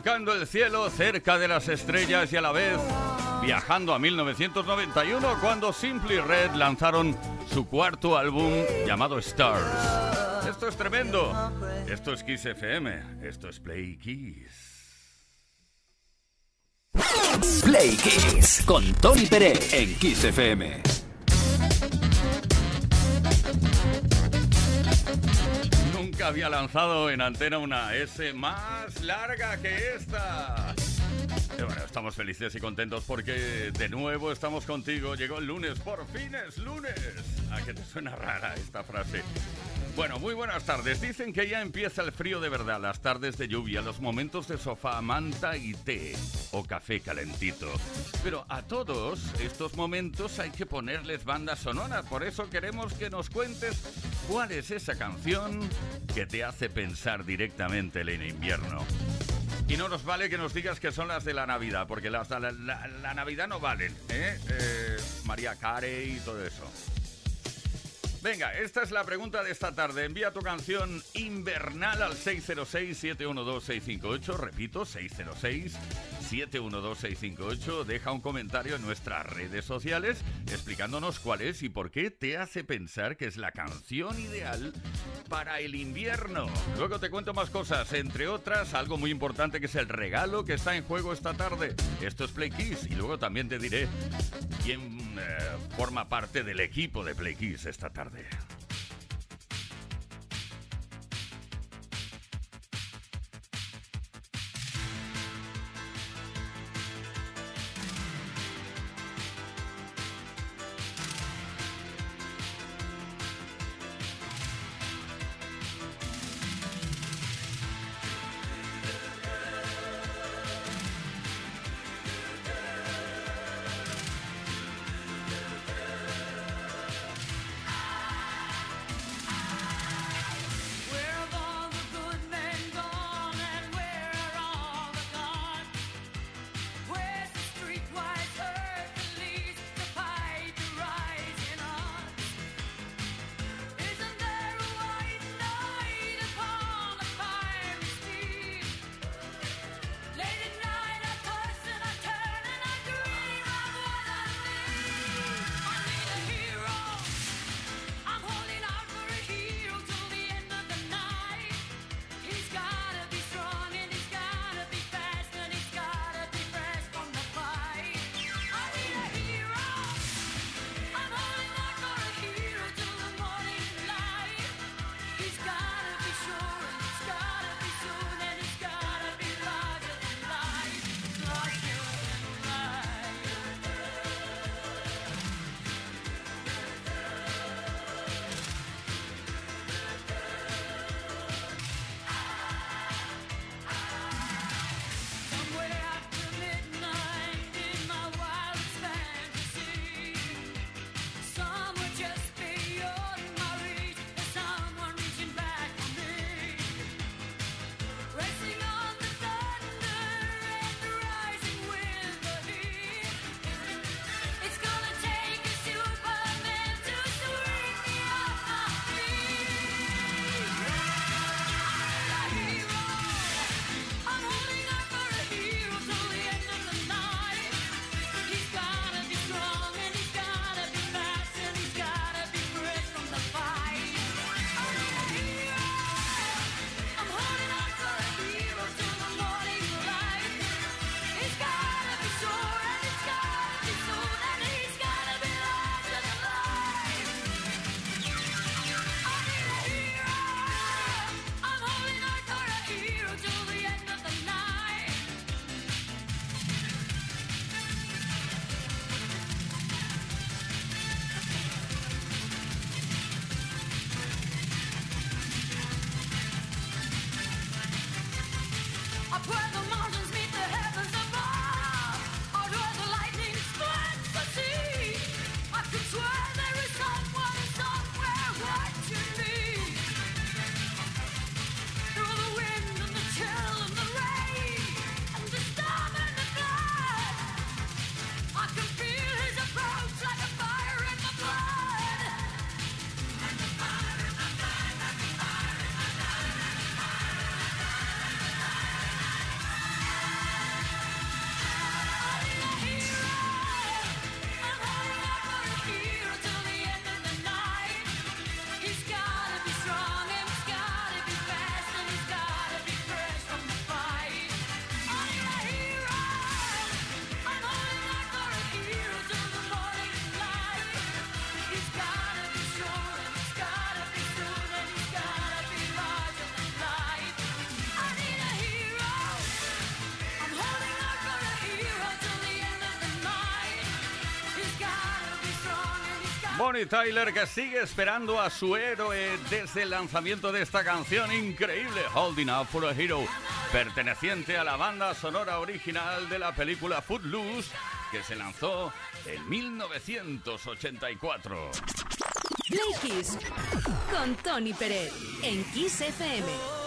Surcando el cielo cerca de las estrellas y a la vez viajando a 1991 cuando Simply Red lanzaron su cuarto álbum llamado Stars. Esto es tremendo. Esto es Kiss FM. Esto es Play Kiss. Play Kiss con Tony Pérez en Kiss FM. Había lanzado en antena una S más larga que esta. Y bueno, estamos felices y contentos porque de nuevo estamos contigo. Llegó el lunes, por fin es lunes. ¿A qué te suena rara esta frase? Bueno, muy buenas tardes. Dicen que ya empieza el frío de verdad, las tardes de lluvia, los momentos de sofá, manta y té o café calentito. Pero a todos estos momentos hay que ponerles banda sonora, por eso queremos que nos cuentes cuál es esa canción que te hace pensar directamente en el invierno. Y no nos vale que nos digas que son las de la Navidad, porque las de la, Navidad no valen, ¿eh? ¿eh? María Carey y todo eso. Venga, esta es la pregunta de esta tarde. Envía tu canción invernal al 606-712-658. Repito, 606-712-658. Deja un comentario en nuestras redes sociales explicándonos cuál es y por qué te hace pensar que es la canción ideal para el invierno. Luego te cuento más cosas, entre otras, algo muy importante que es el regalo que está en juego esta tarde. Esto es Play Kiss y luego también te diré quién eh, forma parte del equipo de Play Kiss esta tarde. out there. Bonnie Tyler que sigue esperando a su héroe desde el lanzamiento de esta canción increíble, Holding Up for a Hero, perteneciente a la banda sonora original de la película Footloose que se lanzó en 1984. Play con Tony Pérez en Kiss FM.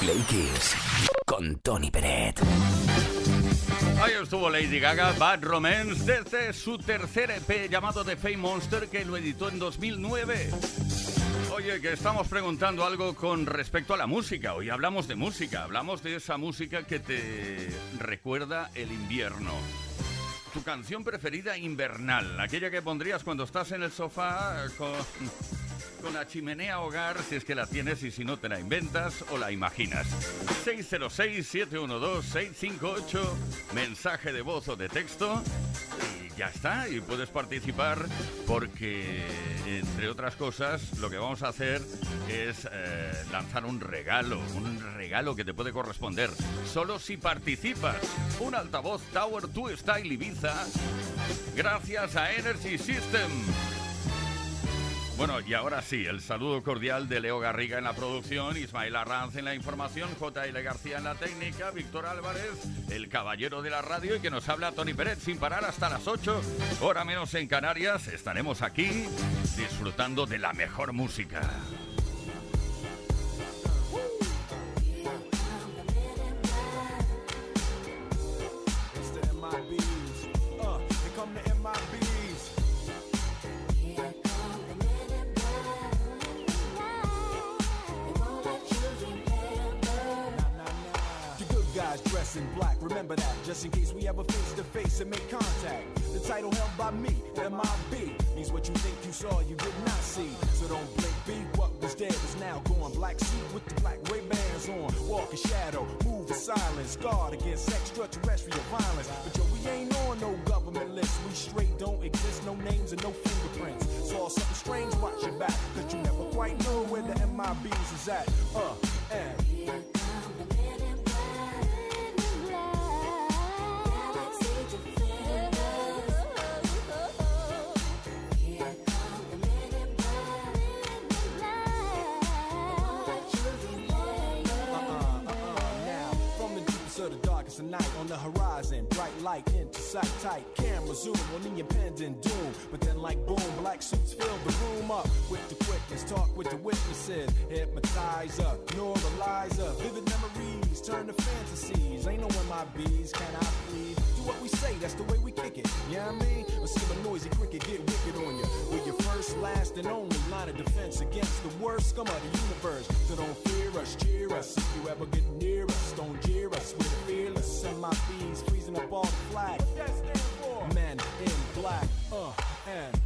Play Kiss con Tony Peret. Ahí estuvo Lady Gaga, Bad Romance, desde su tercer EP llamado The Fame Monster que lo editó en 2009. Oye, que estamos preguntando algo con respecto a la música. Hoy hablamos de música, hablamos de esa música que te recuerda el invierno. Tu canción preferida invernal, aquella que pondrías cuando estás en el sofá con, con la chimenea hogar, si es que la tienes y si no te la inventas o la imaginas. 606-712-658, mensaje de voz o de texto. Y ya está, y puedes participar porque, entre otras cosas, lo que vamos a hacer es eh, lanzar un regalo, un regalo que te puede corresponder solo si participas. Un altavoz Tower 2 Style Ibiza gracias a Energy System. Bueno, y ahora sí, el saludo cordial de Leo Garriga en la producción, Ismael Arranz en la información, J.L. García en la técnica, Víctor Álvarez, el caballero de la radio y que nos habla Tony Pérez sin parar hasta las 8, hora menos en Canarias. Estaremos aquí disfrutando de la mejor música. Uh, in black, remember that, just in case we ever face to face and make contact. The title held by me, MIB, means what you think you saw, you did not see. So don't blink, be what was dead is now gone. Black suit with the black Ray Bans on, walk in shadow, move in silence, guard against extraterrestrial violence. But yo, we ain't on no government list, we straight don't exist, no names and no fingerprints. Saw something strange, watch your back, cause you never quite know where the MIBs is at. Uh, and sight tight. Camera zoom on the impending doom. But then, like boom, black suits fill the room up with the quickness. Talk with the witnesses. hypnotize up, normalize neuralizer. Vivid memories turn to fantasies. Ain't no bees can I please do what we say. That's the way we kick it. Yeah, you know I mean, or see a noisy cricket get wicked on you. With your first, last, and only line of defense against the worst scum of the universe. So don't fear us, cheer us. If you ever get near us, don't jeer us. We're fearless. My bees freezing all the flag. What that stand for? Men in black. Uh, and.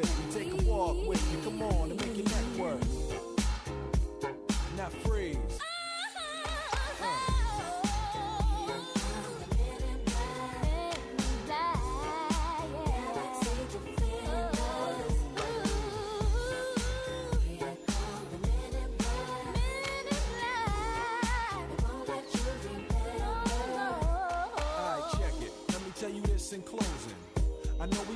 With me, take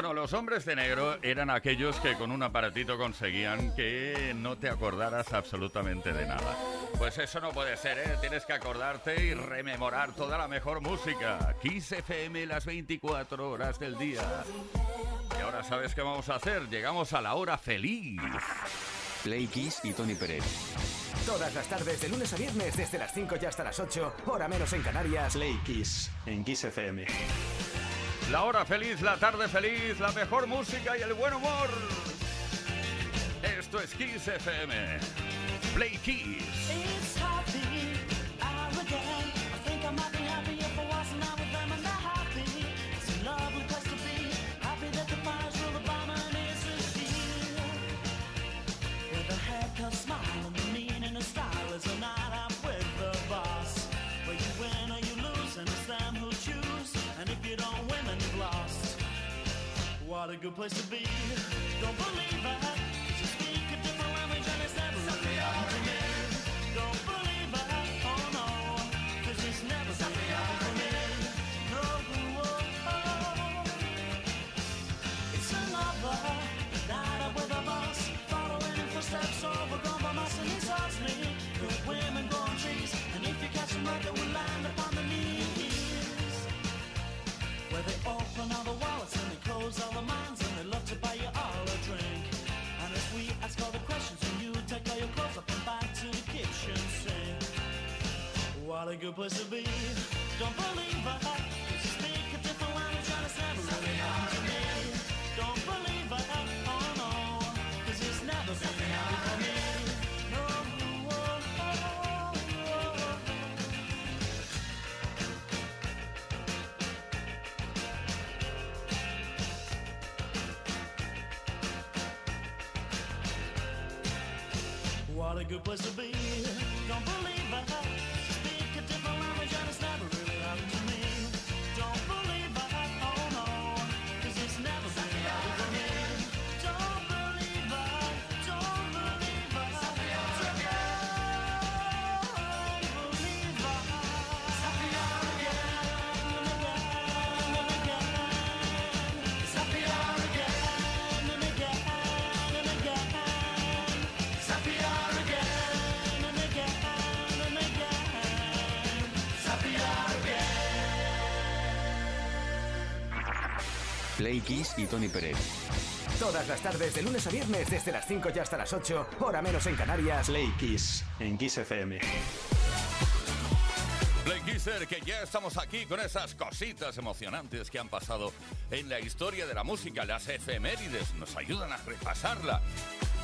Bueno, los hombres de negro eran aquellos que con un aparatito conseguían que no te acordaras absolutamente de nada. Pues eso no puede ser, ¿eh? Tienes que acordarte y rememorar toda la mejor música. Kiss FM las 24 horas del día. Y ahora sabes qué vamos a hacer. Llegamos a la hora feliz. Play Kiss y Tony Pérez. Todas las tardes, de lunes a viernes, desde las 5 y hasta las 8, hora menos en Canarias. Play Kiss en Kiss FM. La hora feliz, la tarde feliz, la mejor música y el buen humor. Esto es Kiss FM. Play Kiss. What a good place to be. Don't believe it. Good place to be. Don't believe you speak a different language and it's never really happened to me. Don't believe it. Oh no. 'cause it's never really happened for me. What a good place to be. Play Kiss y Tony Pérez. Todas las tardes, de lunes a viernes, desde las 5 y hasta las 8, hora menos en Canarias. Play Kiss en Kiss FM. Play Kisser, que ya estamos aquí con esas cositas emocionantes que han pasado en la historia de la música. Las efemérides nos ayudan a repasarla.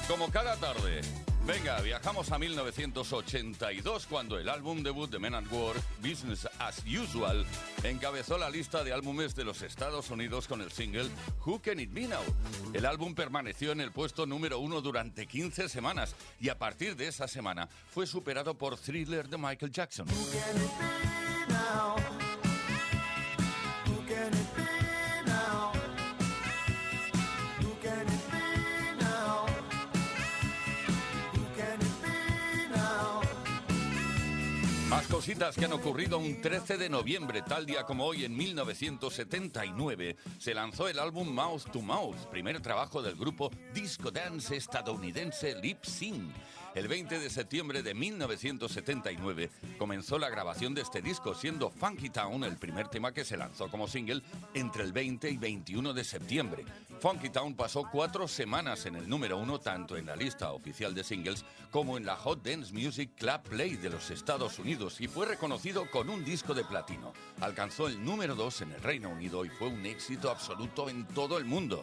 Como cada tarde. Venga, viajamos a 1982 cuando el álbum debut de Men at Work, Business as Usual, encabezó la lista de álbumes de los Estados Unidos con el single Who Can It Be Now. El álbum permaneció en el puesto número uno durante 15 semanas y a partir de esa semana fue superado por Thriller de Michael Jackson. Más cositas que han ocurrido un 13 de noviembre, tal día como hoy en 1979, se lanzó el álbum Mouth to Mouth, primer trabajo del grupo disco dance estadounidense Lip Sync. El 20 de septiembre de 1979 comenzó la grabación de este disco, siendo Funky Town el primer tema que se lanzó como single entre el 20 y 21 de septiembre. Funky Town pasó cuatro semanas en el número uno tanto en la lista oficial de singles como en la Hot Dance Music Club Play de los Estados Unidos y fue reconocido con un disco de platino. Alcanzó el número dos en el Reino Unido y fue un éxito absoluto en todo el mundo.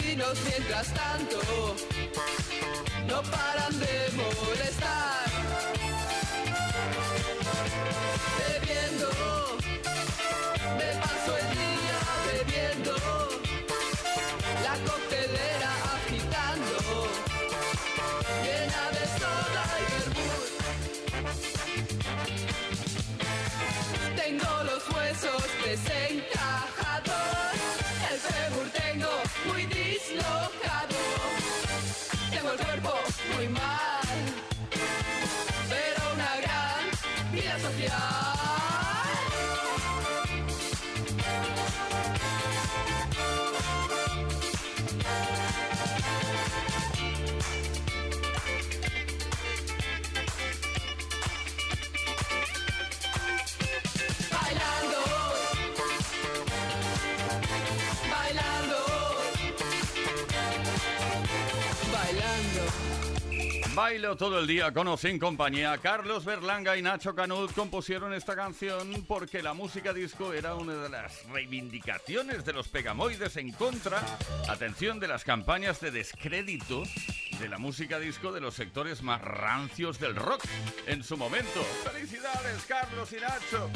Mientras tanto no paran de molestar. Bebiendo, me paso el día bebiendo. La coctelera agitando, llena de soda y vermut. Tengo los huesos desencajados, cuerpo muy Bailo todo el día con o sin compañía. Carlos Berlanga y Nacho Canut compusieron esta canción porque la música disco era una de las reivindicaciones de los pegamoides en contra, atención, de las campañas de descrédito de la música disco de los sectores más rancios del rock en su momento. ¡Felicidades, Carlos y Nacho!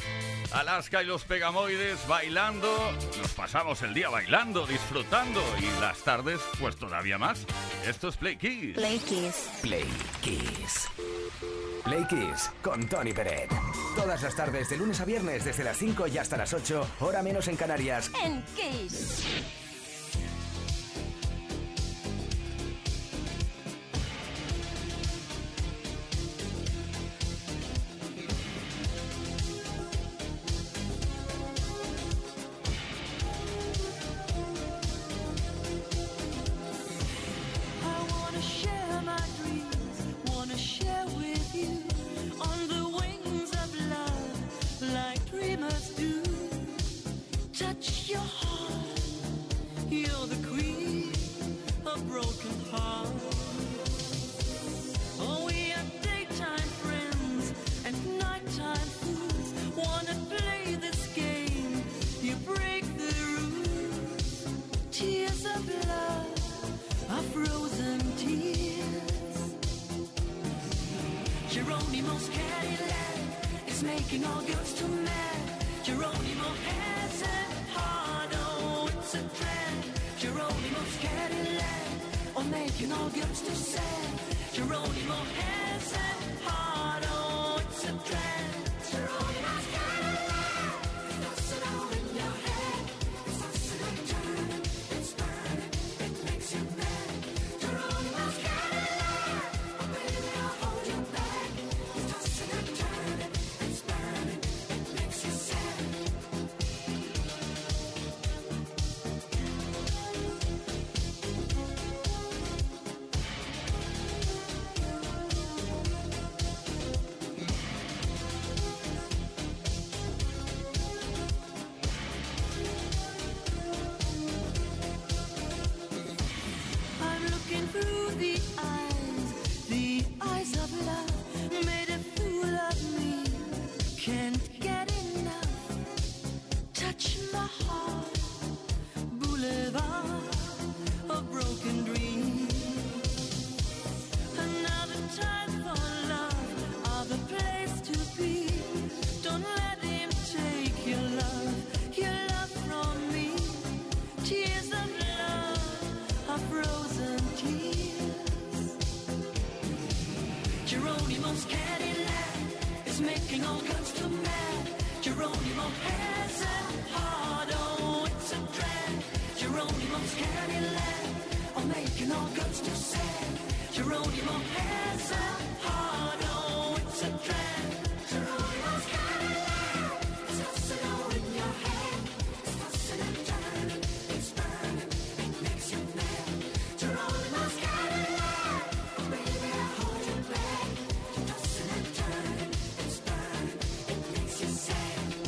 Alaska y los pegamoides bailando. Nos pasamos el día bailando, disfrutando y las tardes, pues todavía más. Esto es Play Kiss. Play Kiss. Play Kiss. Play Kiss con Tony Peret. Todas las tardes, de lunes a viernes, desde las 5 y hasta las 8, hora menos en Canarias. En Kiss. You know girls to say you're only more handsome, hard, oh, it's a.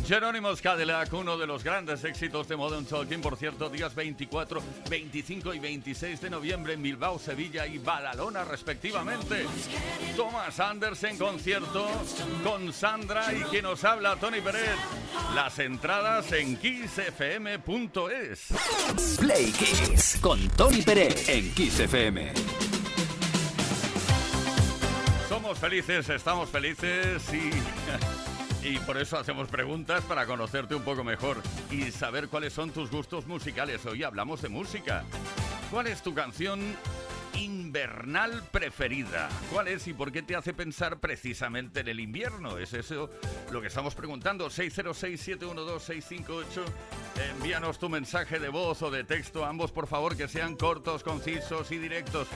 Jerónimos Cadillac, uno de los grandes éxitos de Modern Talking, por cierto, días 24, 25 y 26 de noviembre en Bilbao, Sevilla y Badalona, respectivamente. Thomas Anders en concierto con Sandra y quien nos habla, Tony Pérez. Las entradas en kissfm.es. Play Kiss con Tony Pérez en Kiss FM. Somos felices, estamos felices y... Y por eso hacemos preguntas para conocerte un poco mejor y saber cuáles son tus gustos musicales. Hoy hablamos de música. ¿Cuál es tu canción invernal preferida? ¿Cuál es y por qué te hace pensar precisamente en el invierno? Es eso lo que estamos preguntando. 606-712-658. Envíanos tu mensaje de voz o de texto, ambos por favor que sean cortos, concisos y directos.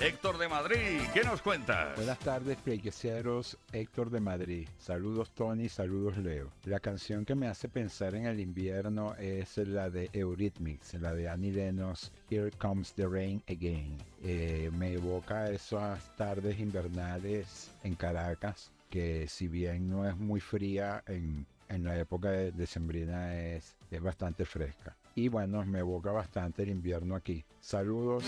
Héctor de Madrid, ¿qué nos cuentas? Buenas tardes, Playqueceros. Héctor de Madrid. Saludos, Tony. Saludos, Leo. La canción que me hace pensar en el invierno es la de Eurythmics, la de Annie Lennox, Here Comes the Rain Again. Eh, me evoca esas tardes invernales en Caracas, que si bien no es muy fría, en, en la época de decembrina es, es bastante fresca. Y bueno, me evoca bastante el invierno aquí. Saludos.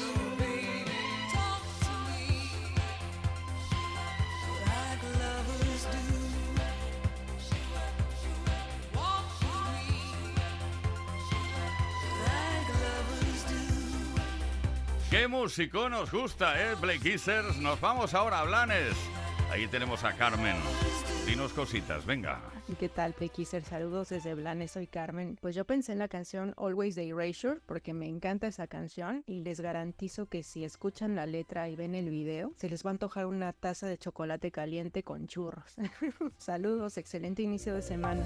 ¿Qué músico nos gusta, eh? Blake. Nos vamos ahora a Blanes. Ahí tenemos a Carmen. Dinos cositas, venga. ¿Qué tal, Pequiser? Saludos desde Blanes, soy Carmen. Pues yo pensé en la canción Always the Erasure porque me encanta esa canción y les garantizo que si escuchan la letra y ven el video, se les va a antojar una taza de chocolate caliente con churros. Saludos, excelente inicio de semana.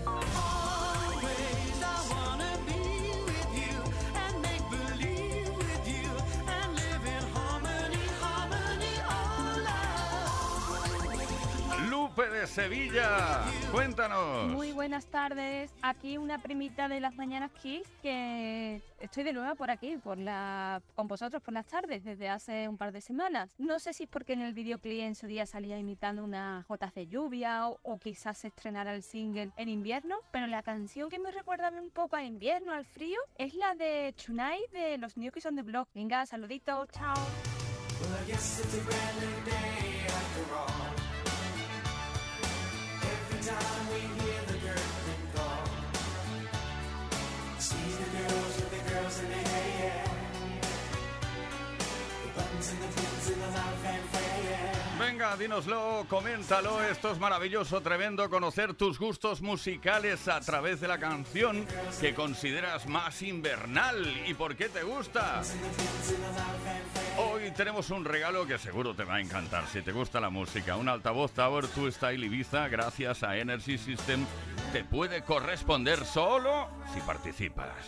Lupe de Sevilla, cuéntanos. Muy buenas tardes. Aquí una primita de las mañanas Kiss que estoy de nuevo por aquí, por la, con vosotros por las tardes desde hace un par de semanas. No sé si es porque en el videoclip en su día salía imitando una jotas de lluvia o, o quizás se estrenara el single en invierno, pero la canción que me recuerda un poco a invierno, al frío, es la de Tonight de los New Kids on the Block. Venga, saluditos, chao. time we hear the girlfriend call. She's the girls with the girls in the hay. yeah. The buttons and the pins and the loud fanfare, yeah. Venga, dínoslo, coméntalo. Esto es maravilloso, tremendo conocer tus gustos musicales a través de la canción que consideras más invernal y por qué te gusta. Hoy tenemos un regalo que seguro te va a encantar si te gusta la música. Un altavoz Tower 2 Style Ibiza, gracias a Energy System, te puede corresponder solo si participas.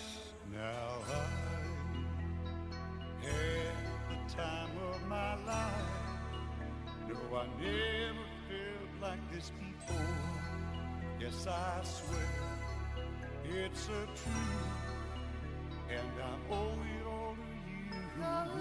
No, I never felt like this before. Yes, I swear it's a truth, and I owe it all to you. I've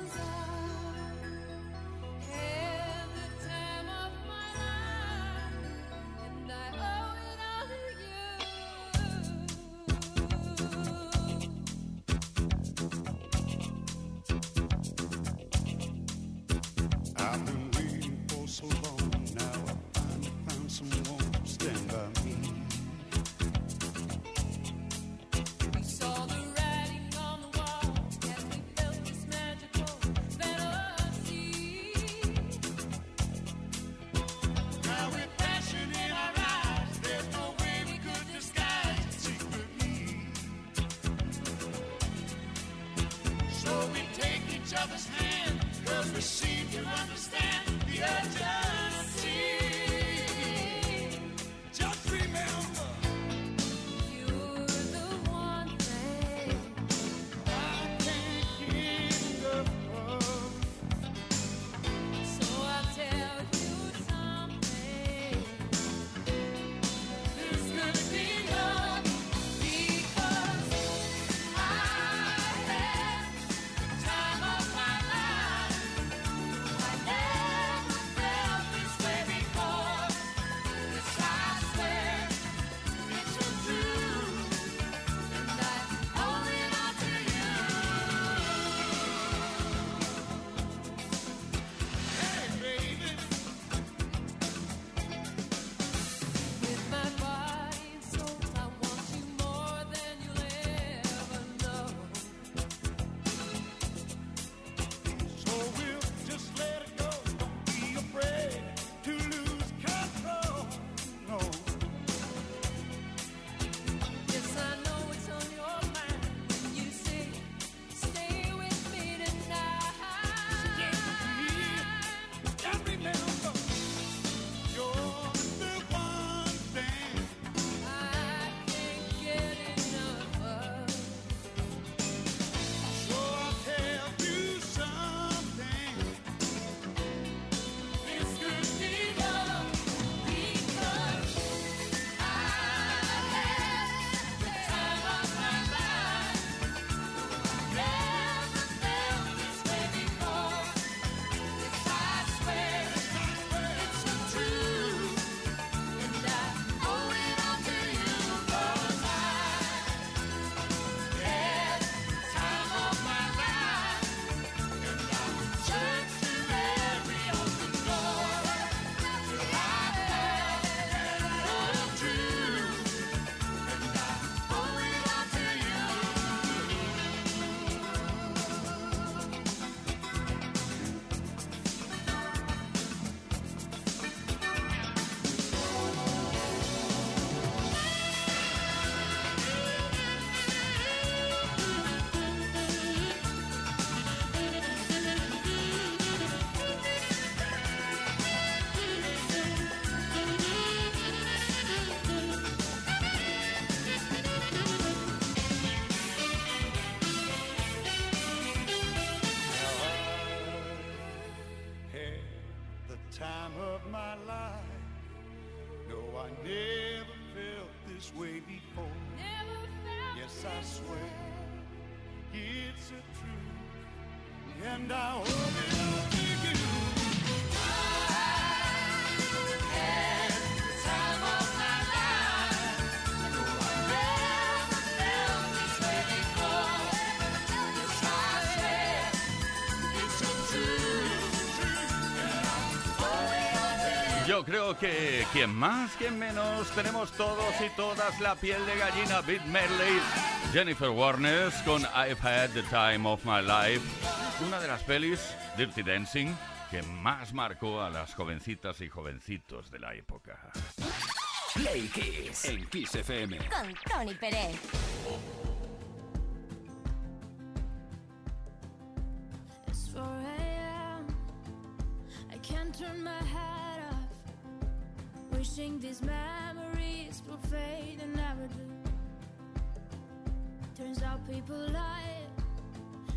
Yo creo que quien más, quien menos, tenemos todos y todas la piel de gallina. Beat Merley, Jennifer Warnes con I've Had the Time of My Life. Una de las pelis, Dirty Dancing, que más marcó a las jovencitas y jovencitos de la época. Play Kiss en Kiss FM. Con Tony Pérez. It's 4 a.m. I can't turn my head off. Wishing these memories will fade and never do. Turns out people lie.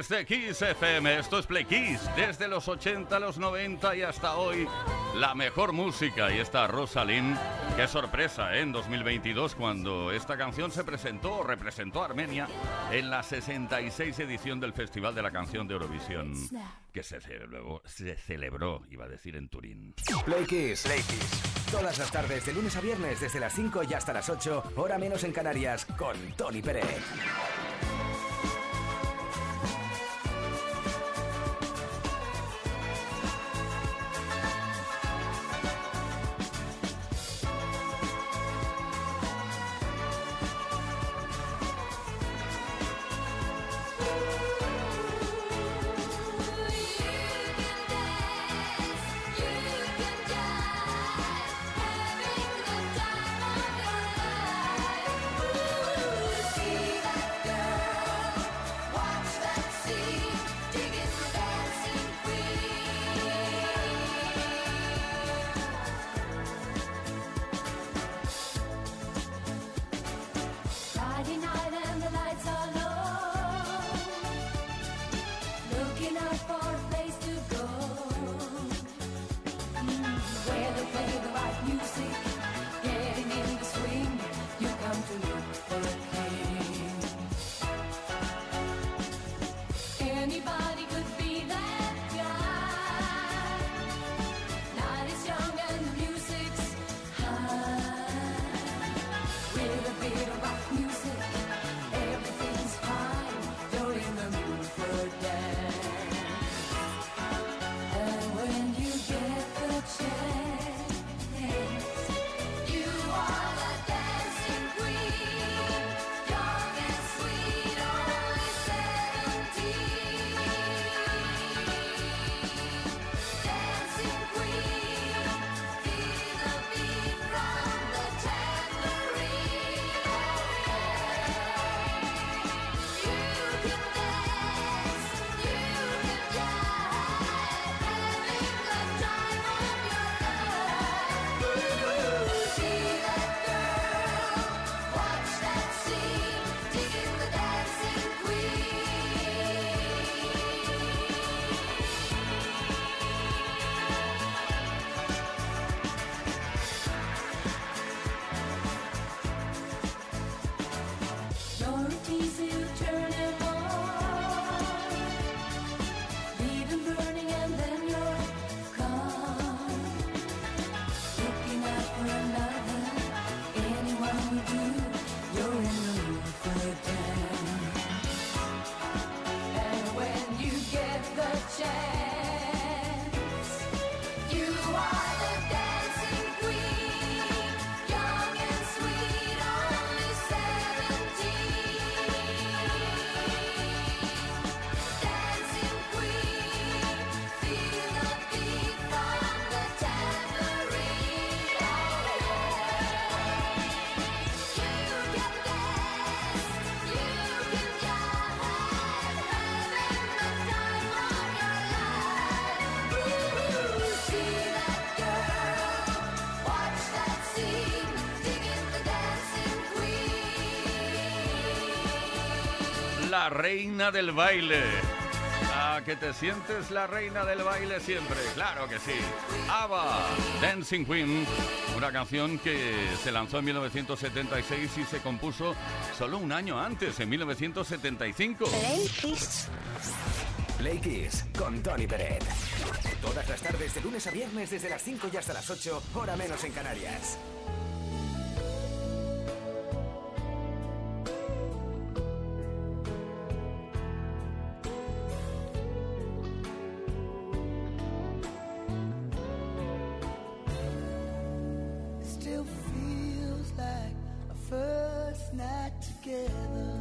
Desde Kiss FM, esto es Play Kiss, desde los 80, los 90 y hasta hoy, la mejor música. Y esta Rosalind, qué sorpresa ¿eh? en 2022 cuando esta canción se presentó o representó a Armenia en la 66 edición del Festival de la Canción de Eurovisión, que se celebró, se celebró iba a decir, en Turín. Play Kiss. Play Kiss. Todas las tardes, de lunes a viernes, desde las 5 y hasta las 8, hora menos en Canarias, con Tony Pérez. la reina del baile. A que te sientes la reina del baile siempre, claro que sí. ABBA, Dancing Queen, una canción que se lanzó en 1976 y se compuso solo un año antes, en 1975. Play Kiss. Con Tony Pérez. Todas las tardes de lunes a viernes desde las 5 y hasta las 8, hora menos en Canarias. together.